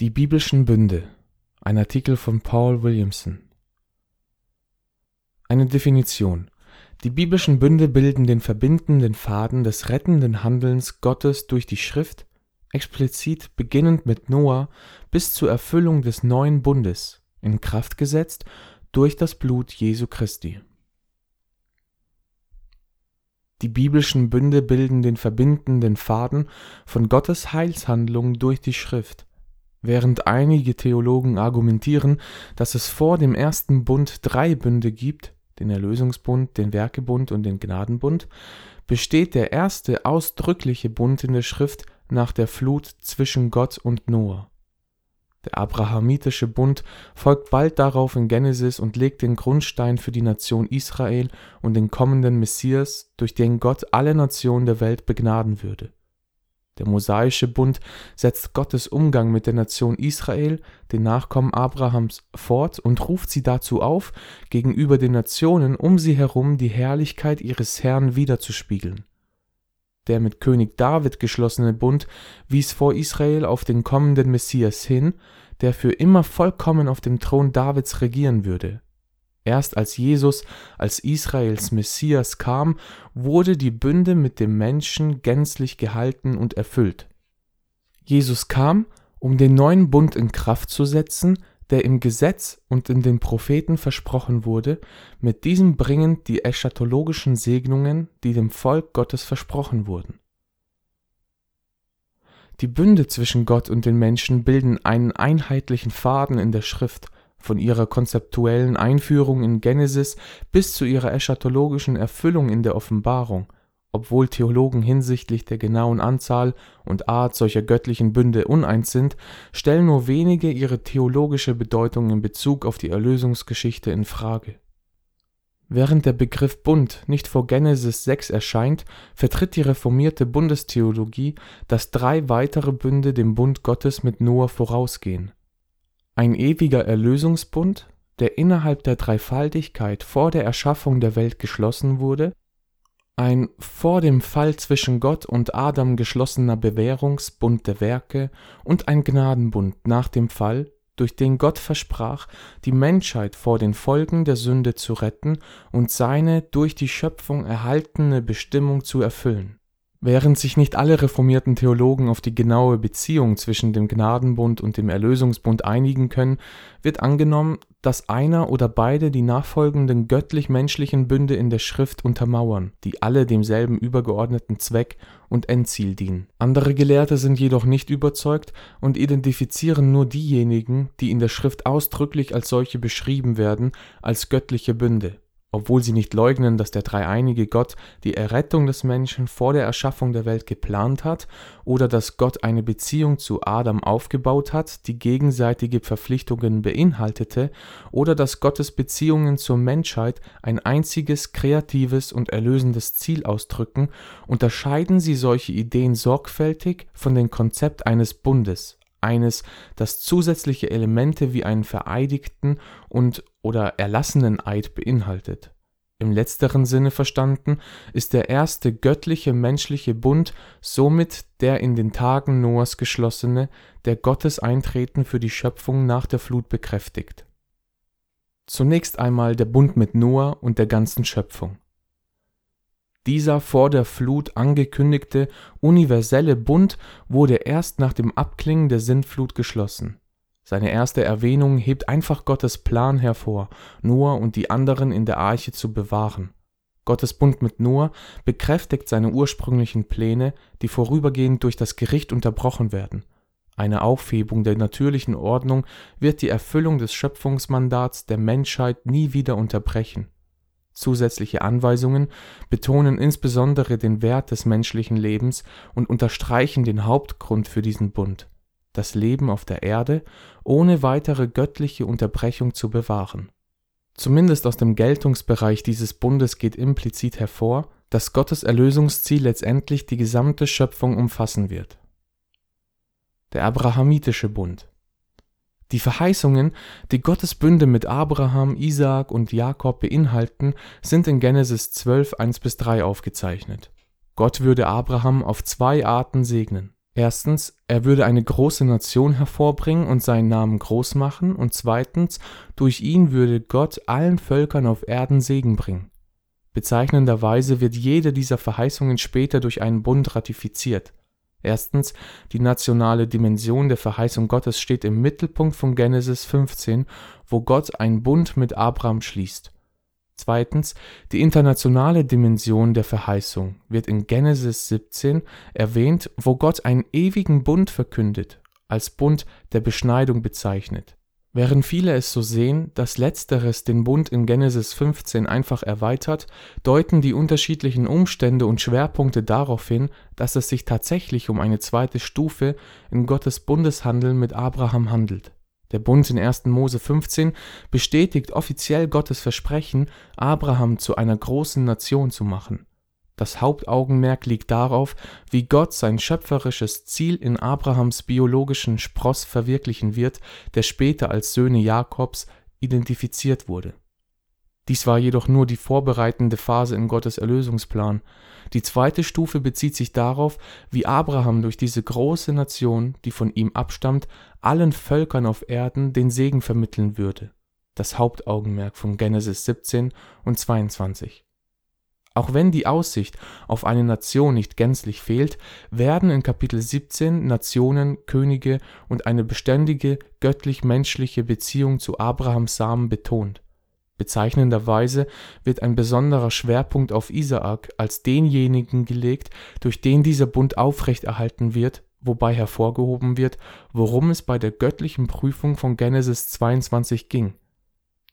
Die biblischen Bünde. Ein Artikel von Paul Williamson. Eine Definition. Die biblischen Bünde bilden den verbindenden Faden des rettenden Handelns Gottes durch die Schrift, explizit beginnend mit Noah bis zur Erfüllung des neuen Bundes, in Kraft gesetzt durch das Blut Jesu Christi. Die biblischen Bünde bilden den verbindenden Faden von Gottes Heilshandlung durch die Schrift Während einige Theologen argumentieren, dass es vor dem ersten Bund drei Bünde gibt (den Erlösungsbund, den Werkebund und den Gnadenbund), besteht der erste ausdrückliche Bund in der Schrift nach der Flut zwischen Gott und Noah. Der abrahamitische Bund folgt bald darauf in Genesis und legt den Grundstein für die Nation Israel und den kommenden Messias, durch den Gott alle Nationen der Welt begnaden würde der Mosaische Bund setzt Gottes Umgang mit der Nation Israel, den Nachkommen Abrahams, fort und ruft sie dazu auf, gegenüber den Nationen um sie herum die Herrlichkeit ihres Herrn widerzuspiegeln. Der mit König David geschlossene Bund wies vor Israel auf den kommenden Messias hin, der für immer vollkommen auf dem Thron Davids regieren würde Erst als Jesus als Israels Messias kam, wurde die Bünde mit dem Menschen gänzlich gehalten und erfüllt. Jesus kam, um den neuen Bund in Kraft zu setzen, der im Gesetz und in den Propheten versprochen wurde, mit diesem bringend die eschatologischen Segnungen, die dem Volk Gottes versprochen wurden. Die Bünde zwischen Gott und den Menschen bilden einen einheitlichen Faden in der Schrift von ihrer konzeptuellen Einführung in Genesis bis zu ihrer eschatologischen Erfüllung in der Offenbarung, obwohl Theologen hinsichtlich der genauen Anzahl und Art solcher göttlichen Bünde uneins sind, stellen nur wenige ihre theologische Bedeutung in Bezug auf die Erlösungsgeschichte in Frage. Während der Begriff Bund nicht vor Genesis 6 erscheint, vertritt die reformierte Bundestheologie, dass drei weitere Bünde dem Bund Gottes mit Noah vorausgehen ein ewiger Erlösungsbund, der innerhalb der Dreifaltigkeit vor der Erschaffung der Welt geschlossen wurde, ein vor dem Fall zwischen Gott und Adam geschlossener Bewährungsbund der Werke und ein Gnadenbund nach dem Fall, durch den Gott versprach, die Menschheit vor den Folgen der Sünde zu retten und seine durch die Schöpfung erhaltene Bestimmung zu erfüllen Während sich nicht alle reformierten Theologen auf die genaue Beziehung zwischen dem Gnadenbund und dem Erlösungsbund einigen können, wird angenommen, dass einer oder beide die nachfolgenden göttlich-menschlichen Bünde in der Schrift untermauern, die alle demselben übergeordneten Zweck und Endziel dienen. Andere Gelehrte sind jedoch nicht überzeugt und identifizieren nur diejenigen, die in der Schrift ausdrücklich als solche beschrieben werden, als göttliche Bünde obwohl sie nicht leugnen, dass der dreieinige Gott die Errettung des Menschen vor der Erschaffung der Welt geplant hat oder dass Gott eine Beziehung zu Adam aufgebaut hat, die gegenseitige Verpflichtungen beinhaltete, oder dass Gottes Beziehungen zur Menschheit ein einziges kreatives und erlösendes Ziel ausdrücken, unterscheiden sie solche Ideen sorgfältig von dem Konzept eines Bundes eines, das zusätzliche Elemente wie einen vereidigten und oder erlassenen Eid beinhaltet. Im letzteren Sinne verstanden ist der erste göttliche menschliche Bund somit der in den Tagen Noahs geschlossene, der Gottes Eintreten für die Schöpfung nach der Flut bekräftigt. Zunächst einmal der Bund mit Noah und der ganzen Schöpfung dieser vor der Flut angekündigte universelle Bund wurde erst nach dem Abklingen der Sintflut geschlossen. Seine erste Erwähnung hebt einfach Gottes Plan hervor, Noah und die anderen in der Arche zu bewahren. Gottes Bund mit Noah bekräftigt seine ursprünglichen Pläne, die vorübergehend durch das Gericht unterbrochen werden. Eine Aufhebung der natürlichen Ordnung wird die Erfüllung des Schöpfungsmandats der Menschheit nie wieder unterbrechen Zusätzliche Anweisungen betonen insbesondere den Wert des menschlichen Lebens und unterstreichen den Hauptgrund für diesen Bund: das Leben auf der Erde ohne weitere göttliche Unterbrechung zu bewahren. Zumindest aus dem Geltungsbereich dieses Bundes geht implizit hervor, dass Gottes Erlösungsziel letztendlich die gesamte Schöpfung umfassen wird. Der Abrahamitische Bund die Verheißungen, die Gottes Bünde mit Abraham, Isaak und Jakob beinhalten, sind in Genesis 12, 1 bis 3 aufgezeichnet. Gott würde Abraham auf zwei Arten segnen. Erstens, er würde eine große Nation hervorbringen und seinen Namen groß machen, und zweitens, durch ihn würde Gott allen Völkern auf Erden Segen bringen. Bezeichnenderweise wird jede dieser Verheißungen später durch einen Bund ratifiziert. Erstens, die nationale Dimension der Verheißung Gottes steht im Mittelpunkt von Genesis 15, wo Gott einen Bund mit Abraham schließt. Zweitens, die internationale Dimension der Verheißung wird in Genesis 17 erwähnt, wo Gott einen ewigen Bund verkündet, als Bund der Beschneidung bezeichnet. Während viele es so sehen, dass letzteres den Bund in Genesis 15 einfach erweitert, deuten die unterschiedlichen Umstände und Schwerpunkte darauf hin, dass es sich tatsächlich um eine zweite Stufe in Gottes Bundeshandeln mit Abraham handelt. Der Bund in 1. Mose 15 bestätigt offiziell Gottes Versprechen, Abraham zu einer großen Nation zu machen. Das Hauptaugenmerk liegt darauf, wie Gott sein schöpferisches Ziel in Abrahams biologischen Spross verwirklichen wird, der später als Söhne Jakobs identifiziert wurde. Dies war jedoch nur die vorbereitende Phase in Gottes Erlösungsplan. Die zweite Stufe bezieht sich darauf, wie Abraham durch diese große Nation, die von ihm abstammt, allen Völkern auf Erden den Segen vermitteln würde. Das Hauptaugenmerk von Genesis 17 und 22. Auch wenn die Aussicht auf eine Nation nicht gänzlich fehlt, werden in Kapitel 17 Nationen, Könige und eine beständige göttlich-menschliche Beziehung zu Abrahams Samen betont. Bezeichnenderweise wird ein besonderer Schwerpunkt auf Isaak als denjenigen gelegt, durch den dieser Bund aufrechterhalten wird, wobei hervorgehoben wird, worum es bei der göttlichen Prüfung von Genesis 22 ging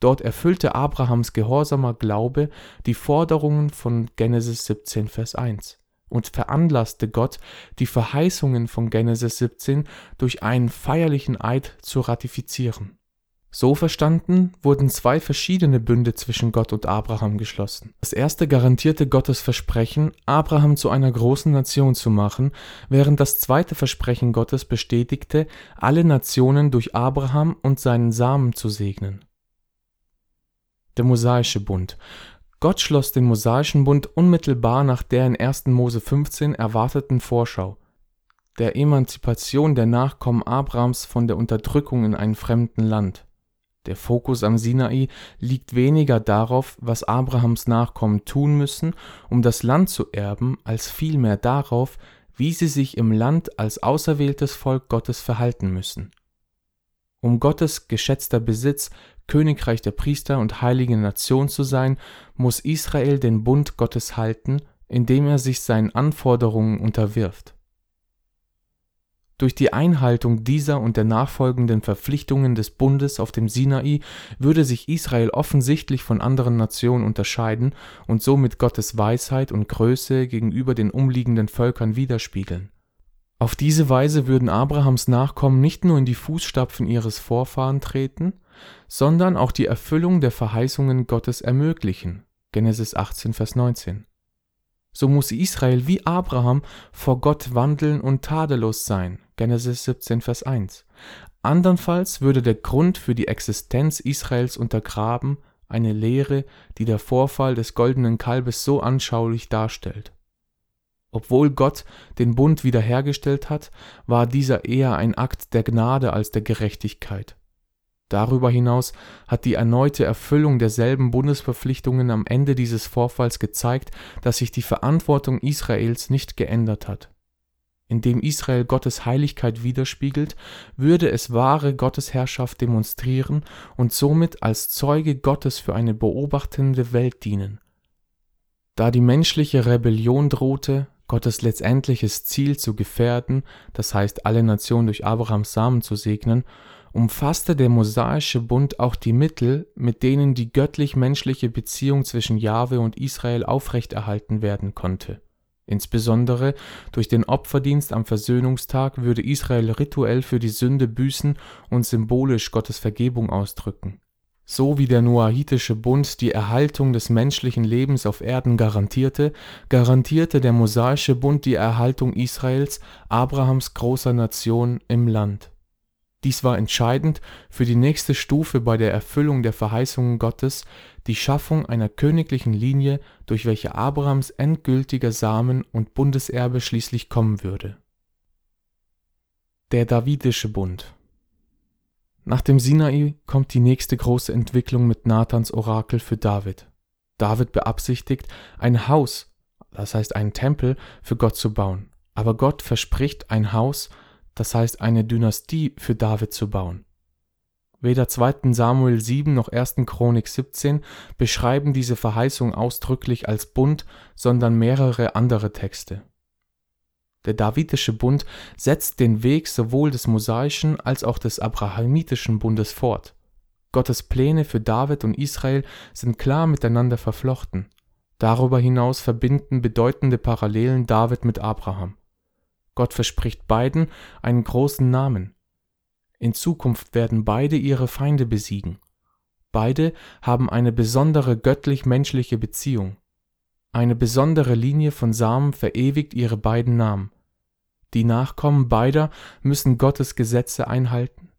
Dort erfüllte Abrahams gehorsamer Glaube die Forderungen von Genesis 17, Vers 1 und veranlasste Gott, die Verheißungen von Genesis 17 durch einen feierlichen Eid zu ratifizieren. So verstanden wurden zwei verschiedene Bünde zwischen Gott und Abraham geschlossen. Das erste garantierte Gottes Versprechen, Abraham zu einer großen Nation zu machen, während das zweite Versprechen Gottes bestätigte, alle Nationen durch Abraham und seinen Samen zu segnen der mosaische Bund. Gott schloss den mosaischen Bund unmittelbar nach der in 1. Mose 15 erwarteten Vorschau, der Emanzipation der Nachkommen Abrams von der Unterdrückung in einem fremden Land. Der Fokus am Sinai liegt weniger darauf, was Abrahams Nachkommen tun müssen, um das Land zu erben, als vielmehr darauf, wie sie sich im Land als auserwähltes Volk Gottes verhalten müssen. Um Gottes geschätzter Besitz Königreich der Priester und heilige Nation zu sein, muss Israel den Bund Gottes halten, indem er sich seinen Anforderungen unterwirft. Durch die Einhaltung dieser und der nachfolgenden Verpflichtungen des Bundes auf dem Sinai würde sich Israel offensichtlich von anderen Nationen unterscheiden und somit Gottes Weisheit und Größe gegenüber den umliegenden Völkern widerspiegeln. Auf diese Weise würden Abrahams Nachkommen nicht nur in die Fußstapfen ihres Vorfahren treten, sondern auch die Erfüllung der Verheißungen Gottes ermöglichen. (Genesis 18, Vers 19). So muss Israel wie Abraham vor Gott wandeln und tadellos sein (Genesis 17, Vers 1). Andernfalls würde der Grund für die Existenz Israels untergraben, eine Lehre, die der Vorfall des goldenen Kalbes so anschaulich darstellt obwohl Gott den Bund wiederhergestellt hat, war dieser eher ein Akt der Gnade als der Gerechtigkeit. Darüber hinaus hat die erneute Erfüllung derselben Bundesverpflichtungen am Ende dieses Vorfalls gezeigt, dass sich die Verantwortung Israels nicht geändert hat. Indem Israel Gottes Heiligkeit widerspiegelt, würde es wahre Gottesherrschaft demonstrieren und somit als Zeuge Gottes für eine beobachtende Welt dienen. Da die menschliche Rebellion drohte, Gottes letztendliches Ziel zu gefährden, das heißt alle Nationen durch Abrahams Samen zu segnen, umfasste der mosaische Bund auch die Mittel, mit denen die göttlich-menschliche Beziehung zwischen Jahwe und Israel aufrechterhalten werden konnte. Insbesondere durch den Opferdienst am Versöhnungstag würde Israel rituell für die Sünde büßen und symbolisch Gottes Vergebung ausdrücken so wie der noahitische Bund die Erhaltung des menschlichen Lebens auf Erden garantierte, garantierte der mosaische Bund die Erhaltung Israels, Abrahams großer Nation, im Land. Dies war entscheidend für die nächste Stufe bei der Erfüllung der Verheißungen Gottes, die Schaffung einer königlichen Linie, durch welche Abrahams endgültiger Samen und Bundeserbe schließlich kommen würde Der Davidische Bund Nach dem Sinai kommt die nächste große Entwicklung mit Nathans Orakel für David. David beabsichtigt, ein Haus, das heißt einen Tempel, für Gott zu bauen. Aber Gott verspricht ein Haus, das heißt eine Dynastie für David zu bauen. Weder 2. Samuel 7 noch 1. Chronik 17 beschreiben diese Verheißung ausdrücklich als Bund, sondern mehrere andere Texte. Der Davidische Bund setzt den Weg sowohl des mosaischen als auch des abrahamitischen Bundes fort. Gottes Pläne für David und Israel sind klar miteinander verflochten. Darüber hinaus verbinden bedeutende Parallelen David mit Abraham. Gott verspricht beiden einen großen Namen. In Zukunft werden beide ihre Feinde besiegen. Beide haben eine besondere göttlich-menschliche Beziehung. Eine besondere Linie von Samen verewigt ihre beiden Namen. Die Nachkommen beider müssen Gottes Gesetze einhalten.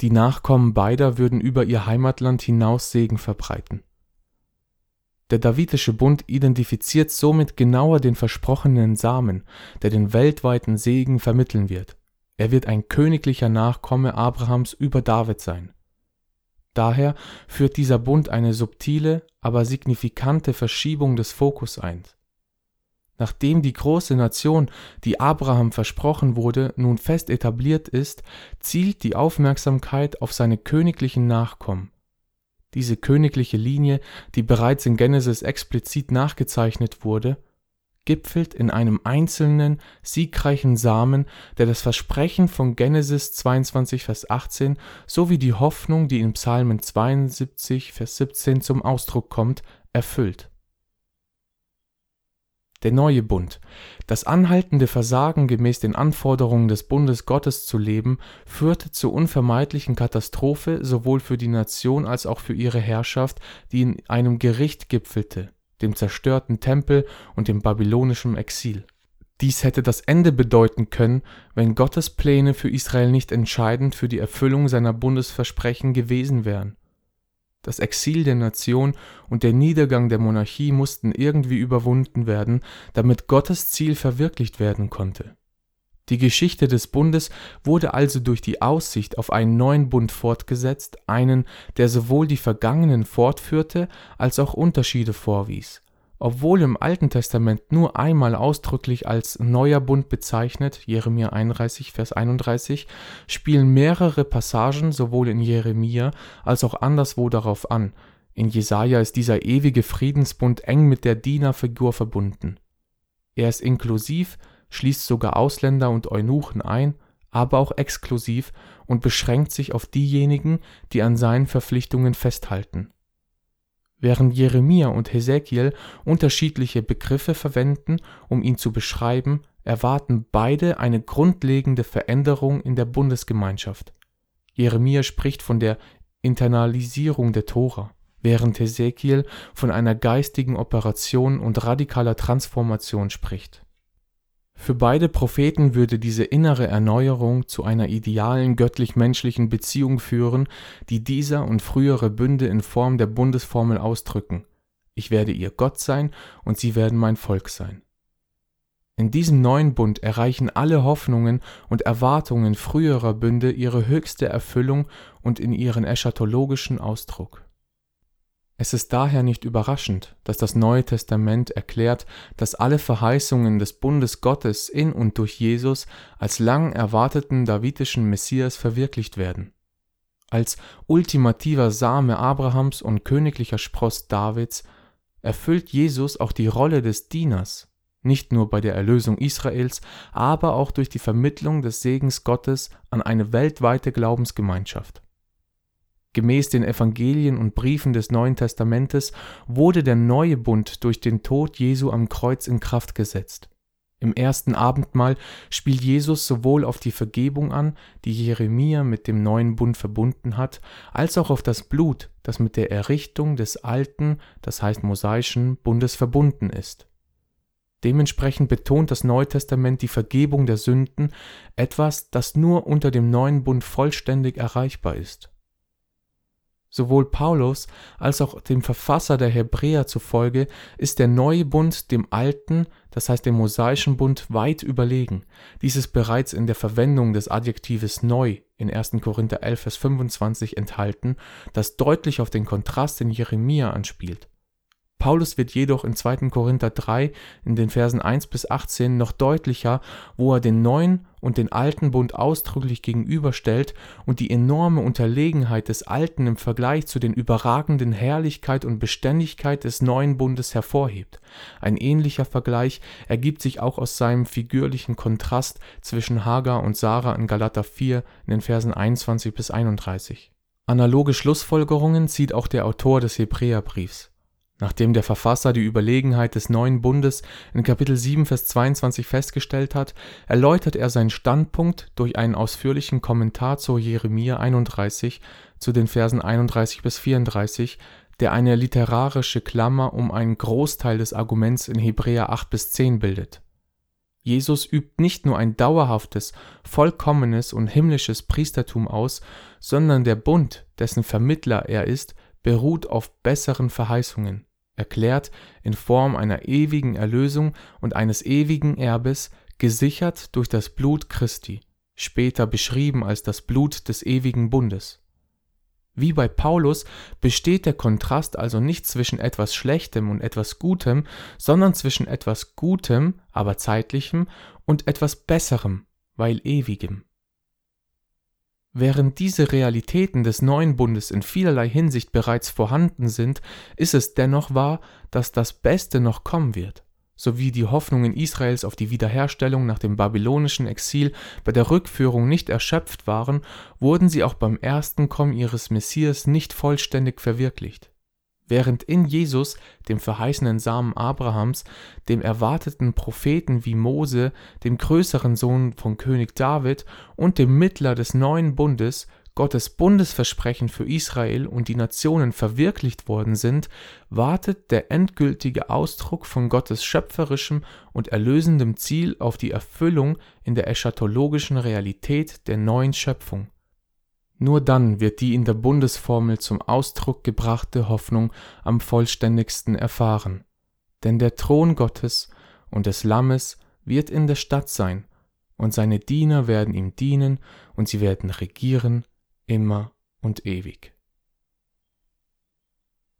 Die Nachkommen beider würden über ihr Heimatland hinaus Segen verbreiten. Der Davidische Bund identifiziert somit genauer den versprochenen Samen, der den weltweiten Segen vermitteln wird. Er wird ein königlicher Nachkomme Abrahams über David sein. Daher führt dieser Bund eine subtile, aber signifikante Verschiebung des Fokus ein. Nachdem die große Nation, die Abraham versprochen wurde, nun fest etabliert ist, zielt die Aufmerksamkeit auf seine königlichen Nachkommen. Diese königliche Linie, die bereits in Genesis explizit nachgezeichnet wurde, gipfelt in einem einzelnen, siegreichen Samen, der das Versprechen von Genesis 22, Vers 18 sowie die Hoffnung, die in Psalmen 72, Vers 17 zum Ausdruck kommt, erfüllt der neue Bund. Das anhaltende Versagen gemäß den Anforderungen des Bundes Gottes zu leben, führte zur unvermeidlichen Katastrophe sowohl für die Nation als auch für ihre Herrschaft, die in einem Gericht gipfelte, dem zerstörten Tempel und dem babylonischen Exil. Dies hätte das Ende bedeuten können, wenn Gottes Pläne für Israel nicht entscheidend für die Erfüllung seiner Bundesversprechen gewesen wären das Exil der Nation und der Niedergang der Monarchie mussten irgendwie überwunden werden, damit Gottes Ziel verwirklicht werden konnte. Die Geschichte des Bundes wurde also durch die Aussicht auf einen neuen Bund fortgesetzt, einen, der sowohl die vergangenen fortführte als auch Unterschiede vorwies obwohl im Alten Testament nur einmal ausdrücklich als neuer Bund bezeichnet (Jeremia 31, Vers 31), spielen mehrere Passagen sowohl in Jeremia als auch anderswo darauf an. In Jesaja ist dieser ewige Friedensbund eng mit der Dienerfigur verbunden. Er ist inklusiv, schließt sogar Ausländer und Eunuchen ein, aber auch exklusiv und beschränkt sich auf diejenigen, die an seinen Verpflichtungen festhalten Während Jeremia und Hesekiel unterschiedliche Begriffe verwenden, um ihn zu beschreiben, erwarten beide eine grundlegende Veränderung in der Bundesgemeinschaft. Jeremia spricht von der Internalisierung der Tora, während Hesekiel von einer geistigen Operation und radikaler Transformation spricht für beide Propheten würde diese innere Erneuerung zu einer idealen göttlich-menschlichen Beziehung führen, die dieser und frühere Bünde in Form der Bundesformel ausdrücken: Ich werde ihr Gott sein und sie werden mein Volk sein. In diesem neuen Bund erreichen alle Hoffnungen und Erwartungen früherer Bünde ihre höchste Erfüllung und in ihren eschatologischen Ausdruck es ist daher nicht überraschend, dass das Neue Testament erklärt, dass alle Verheißungen des Bundes Gottes in und durch Jesus als lang erwarteten davidischen Messias verwirklicht werden. Als ultimativer Same Abrahams und königlicher Spross Davids erfüllt Jesus auch die Rolle des Dieners, nicht nur bei der Erlösung Israels, aber auch durch die Vermittlung des Segens Gottes an eine weltweite Glaubensgemeinschaft Gemäß den Evangelien und Briefen des Neuen Testamentes wurde der neue Bund durch den Tod Jesu am Kreuz in Kraft gesetzt. Im ersten Abendmahl spielt Jesus sowohl auf die Vergebung an, die Jeremia mit dem neuen Bund verbunden hat, als auch auf das Blut, das mit der Errichtung des alten, das heißt mosaischen Bundes verbunden ist. Dementsprechend betont das Neue Testament die Vergebung der Sünden, etwas, das nur unter dem neuen Bund vollständig erreichbar ist. Sowohl Paulus als auch dem Verfasser der Hebräer zufolge ist der neue Bund dem alten, das heißt dem mosaischen Bund, weit überlegen. Dies ist bereits in der Verwendung des Adjektives neu in 1. Korinther 11, Vers 25 enthalten, das deutlich auf den Kontrast in Jeremia anspielt. Paulus wird jedoch in 2. Korinther 3 in den Versen 1 bis 18 noch deutlicher, wo er den neuen und den alten Bund ausdrücklich gegenüberstellt und die enorme Unterlegenheit des alten im Vergleich zu den überragenden Herrlichkeit und Beständigkeit des neuen Bundes hervorhebt. Ein ähnlicher Vergleich ergibt sich auch aus seinem figürlichen Kontrast zwischen Hagar und Sarah in Galater 4 in den Versen 21 bis 31. Analoge Schlussfolgerungen zieht auch der Autor des Hebräerbriefs Nachdem der Verfasser die Überlegenheit des neuen Bundes in Kapitel 7, Vers 22 festgestellt hat, erläutert er seinen Standpunkt durch einen ausführlichen Kommentar zu Jeremia 31 zu den Versen 31 bis 34, der eine literarische Klammer um einen Großteil des Arguments in Hebräer 8 bis 10 bildet. Jesus übt nicht nur ein dauerhaftes, vollkommenes und himmlisches Priestertum aus, sondern der Bund, dessen Vermittler er ist, beruht auf besseren Verheißungen erklärt in Form einer ewigen Erlösung und eines ewigen Erbes, gesichert durch das Blut Christi, später beschrieben als das Blut des ewigen Bundes. Wie bei Paulus besteht der Kontrast also nicht zwischen etwas Schlechtem und etwas Gutem, sondern zwischen etwas Gutem, aber zeitlichem, und etwas Besserem, weil ewigem. Während diese Realitäten des neuen Bundes in vielerlei Hinsicht bereits vorhanden sind, ist es dennoch wahr, dass das Beste noch kommen wird. So wie die Hoffnungen Israels auf die Wiederherstellung nach dem babylonischen Exil bei der Rückführung nicht erschöpft waren, wurden sie auch beim ersten Kommen ihres Messias nicht vollständig verwirklicht während in Jesus, dem verheißenen Samen Abrahams, dem erwarteten Propheten wie Mose, dem größeren Sohn von König David und dem Mittler des neuen Bundes, Gottes Bundesversprechen für Israel und die Nationen verwirklicht worden sind, wartet der endgültige Ausdruck von Gottes schöpferischem und erlösendem Ziel auf die Erfüllung in der eschatologischen Realität der neuen Schöpfung. Nur dann wird die in der Bundesformel zum Ausdruck gebrachte Hoffnung am vollständigsten erfahren. Denn der Thron Gottes und des Lammes wird in der Stadt sein, und seine Diener werden ihm dienen, und sie werden regieren immer und ewig.